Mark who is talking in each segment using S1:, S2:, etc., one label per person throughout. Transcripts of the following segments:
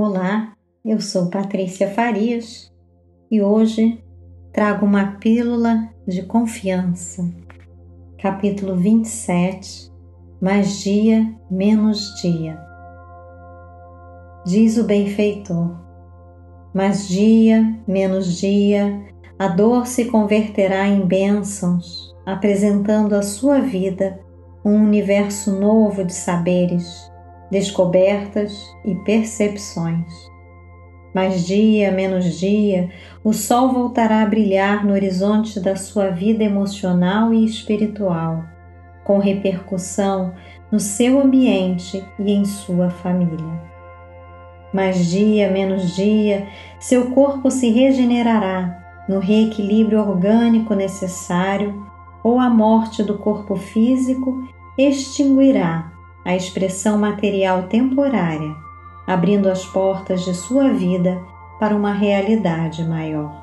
S1: Olá, eu sou Patrícia Farias e hoje trago uma pílula de confiança, capítulo 27 Mais dia, menos dia. Diz o benfeitor: Mais dia, menos dia, a dor se converterá em bênçãos, apresentando à sua vida um universo novo de saberes descobertas e percepções. Mas dia menos dia, o sol voltará a brilhar no horizonte da sua vida emocional e espiritual, com repercussão no seu ambiente e em sua família. Mas dia menos dia, seu corpo se regenerará no reequilíbrio orgânico necessário ou a morte do corpo físico extinguirá a expressão material temporária, abrindo as portas de sua vida para uma realidade maior.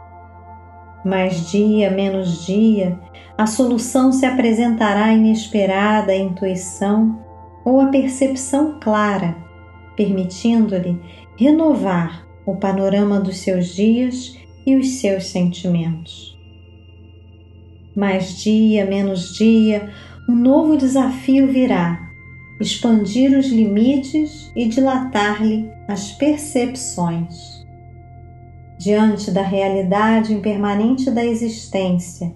S1: Mais dia, menos dia, a solução se apresentará inesperada à intuição ou à percepção clara, permitindo-lhe renovar o panorama dos seus dias e os seus sentimentos. Mais dia, menos dia, um novo desafio virá expandir os limites e dilatar-lhe as percepções. Diante da realidade impermanente da existência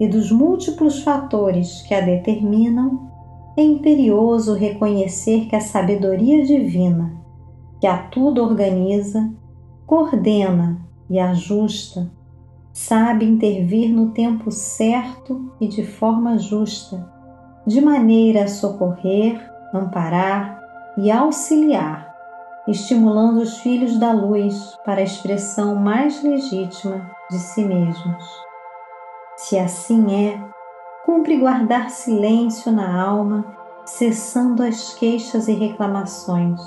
S1: e dos múltiplos fatores que a determinam, é imperioso reconhecer que a sabedoria divina, que a tudo organiza, coordena e ajusta, sabe intervir no tempo certo e de forma justa, de maneira a socorrer, amparar e auxiliar, estimulando os filhos da luz para a expressão mais legítima de si mesmos. Se assim é, cumpre guardar silêncio na alma, cessando as queixas e reclamações,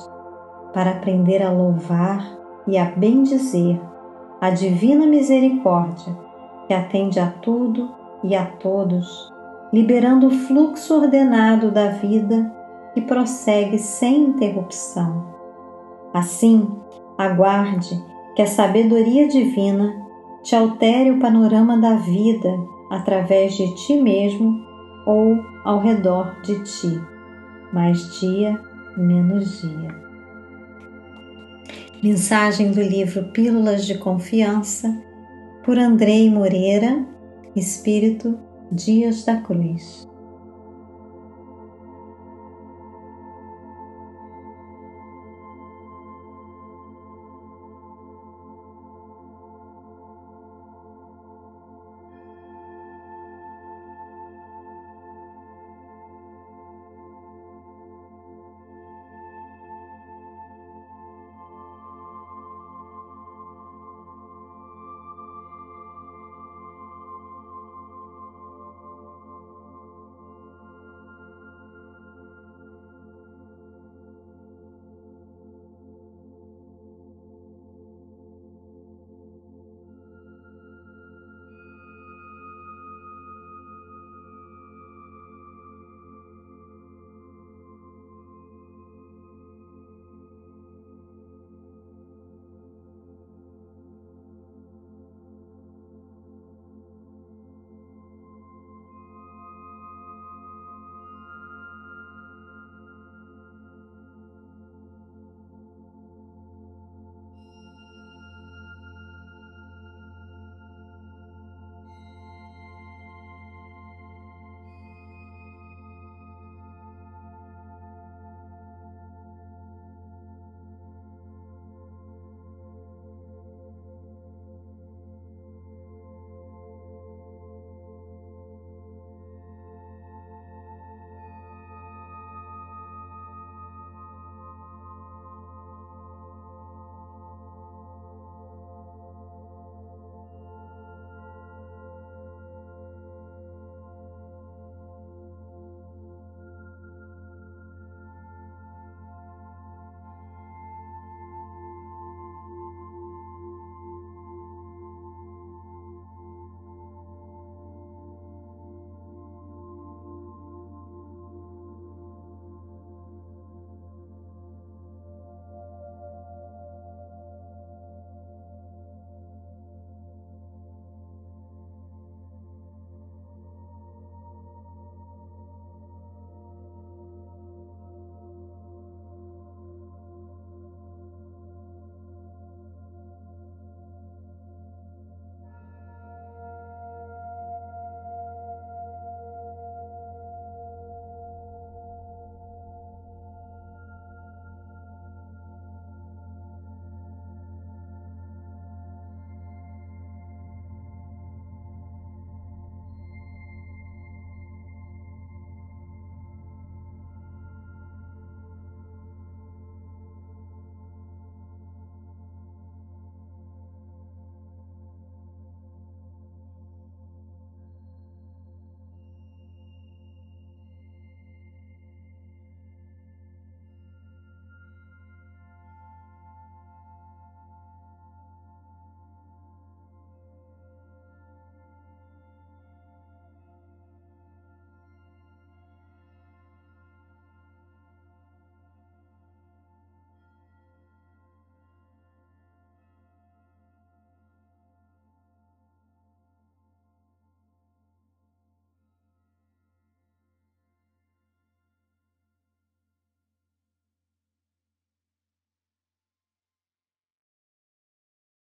S1: para aprender a louvar e a bendizer a divina misericórdia que atende a tudo e a todos, liberando o fluxo ordenado da vida e prossegue sem interrupção. Assim, aguarde que a sabedoria divina te altere o panorama da vida através de ti mesmo ou ao redor de ti, mais dia, menos dia. Mensagem do livro Pílulas de Confiança, por Andrei Moreira, Espírito Dias da Cruz.